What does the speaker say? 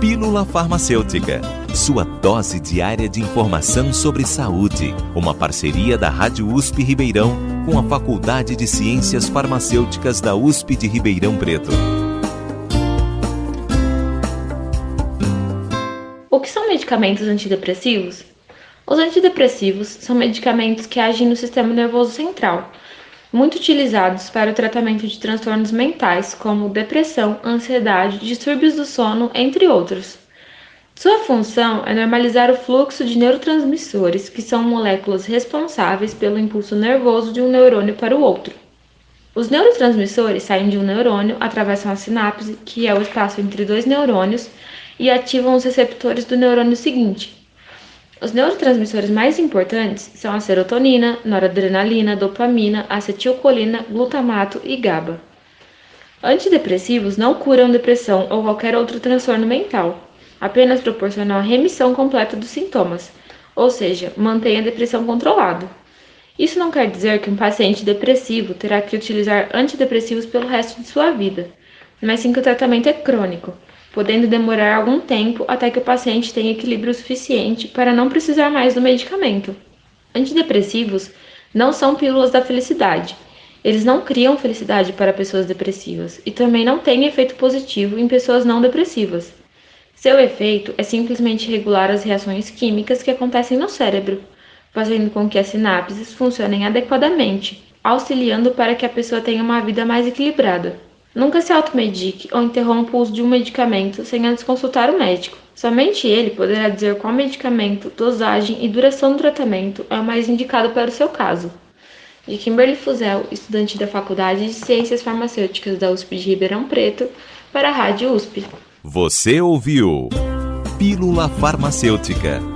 Pílula Farmacêutica, sua dose diária de informação sobre saúde. Uma parceria da Rádio USP Ribeirão com a Faculdade de Ciências Farmacêuticas da USP de Ribeirão Preto. O que são medicamentos antidepressivos? Os antidepressivos são medicamentos que agem no sistema nervoso central muito utilizados para o tratamento de transtornos mentais como depressão, ansiedade, distúrbios do sono, entre outros. Sua função é normalizar o fluxo de neurotransmissores, que são moléculas responsáveis pelo impulso nervoso de um neurônio para o outro. Os neurotransmissores saem de um neurônio, atravessam a sinapse, que é o espaço entre dois neurônios, e ativam os receptores do neurônio seguinte, os neurotransmissores mais importantes são a serotonina, noradrenalina, dopamina, acetilcolina, glutamato e GABA. Antidepressivos não curam depressão ou qualquer outro transtorno mental, apenas proporcionam a remissão completa dos sintomas, ou seja, mantém a depressão controlada. Isso não quer dizer que um paciente depressivo terá que utilizar antidepressivos pelo resto de sua vida, mas sim que o tratamento é crônico podendo demorar algum tempo até que o paciente tenha equilíbrio suficiente para não precisar mais do medicamento. Antidepressivos não são pílulas da felicidade. Eles não criam felicidade para pessoas depressivas e também não têm efeito positivo em pessoas não depressivas. Seu efeito é simplesmente regular as reações químicas que acontecem no cérebro, fazendo com que as sinapses funcionem adequadamente, auxiliando para que a pessoa tenha uma vida mais equilibrada. Nunca se automedique ou interrompa o uso de um medicamento sem antes consultar o médico. Somente ele poderá dizer qual medicamento, dosagem e duração do tratamento é o mais indicado para o seu caso. De Kimberly Fuzel, estudante da Faculdade de Ciências Farmacêuticas da USP de Ribeirão Preto, para a Rádio USP. Você ouviu Pílula Farmacêutica.